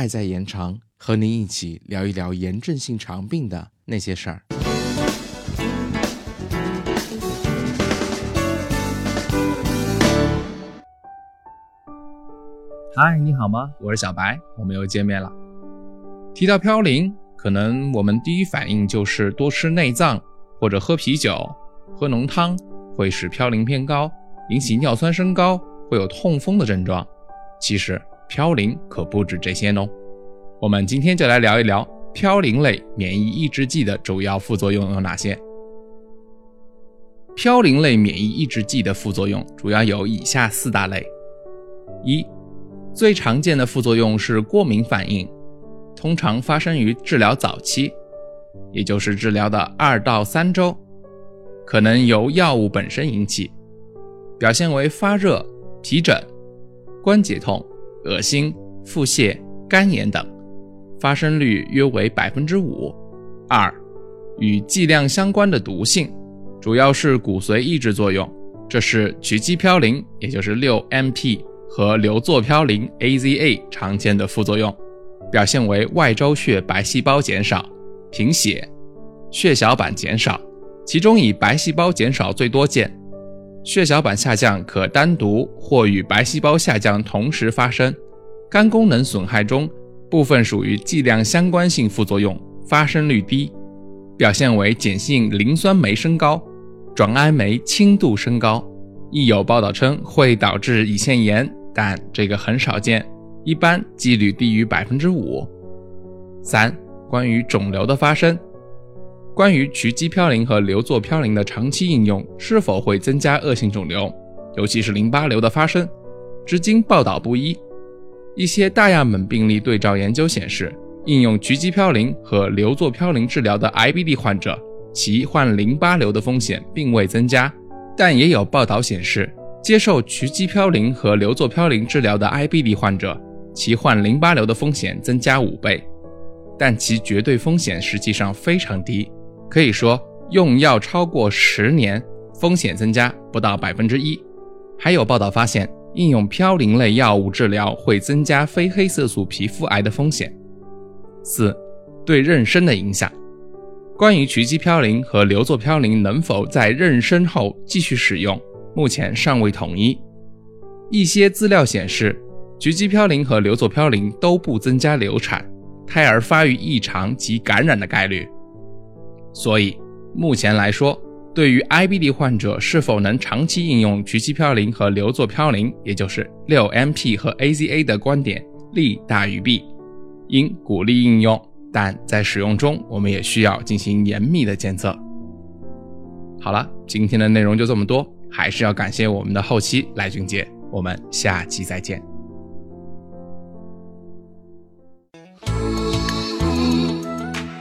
爱在延长，和您一起聊一聊炎症性肠病的那些事儿。嗨，你好吗？我是小白，我们又见面了。提到嘌呤，可能我们第一反应就是多吃内脏或者喝啤酒、喝浓汤会使嘌呤偏高，引起尿酸升高，会有痛风的症状。其实嘌呤可不止这些哦。我们今天就来聊一聊嘌呤类免疫抑制剂的主要副作用有哪些。嘌呤类免疫抑制剂的副作用主要有以下四大类：一最常见的副作用是过敏反应，通常发生于治疗早期，也就是治疗的二到三周，可能由药物本身引起，表现为发热、皮疹、关节痛、恶心、腹泻、干眼等，发生率约为百分之五。二与剂量相关的毒性，主要是骨髓抑制作用，这是曲激嘌呤，也就是六 MP。和硫唑嘌呤 （AZA） 常见的副作用，表现为外周血白细胞减少、贫血、血小板减少，其中以白细胞减少最多见。血小板下降可单独或与白细胞下降同时发生。肝功能损害中部分属于剂量相关性副作用，发生率低，表现为碱性磷酸酶升高、转氨酶轻度升高。亦有报道称会导致胰腺炎。但这个很少见，一般几率低于百分之五。三、关于肿瘤的发生，关于曲激嘌呤和硫唑嘌呤的长期应用是否会增加恶性肿瘤，尤其是淋巴瘤的发生，至今报道不一。一些大样本病例对照研究显示，应用曲激嘌呤和硫唑嘌呤治疗的 IBD 患者，其患淋巴瘤的风险并未增加。但也有报道显示。接受曲激嘌呤和硫唑嘌呤治疗的 IBD 患者，其患淋巴瘤的风险增加五倍，但其绝对风险实际上非常低，可以说用药超过十年，风险增加不到百分之一。还有报道发现，应用嘌呤类药物治疗会增加非黑色素皮肤癌的风险。四、对妊娠的影响。关于曲激嘌呤和硫唑嘌呤能否在妊娠后继续使用？目前尚未统一。一些资料显示，曲激嘌呤和硫唑嘌呤都不增加流产、胎儿发育异常及感染的概率。所以，目前来说，对于 IBD 患者是否能长期应用曲激嘌呤和硫唑嘌呤，也就是六 MP 和 AZA 的观点利大于弊，应鼓励应用，但在使用中，我们也需要进行严密的监测。好了，今天的内容就这么多。还是要感谢我们的后期赖俊杰，我们下期再见。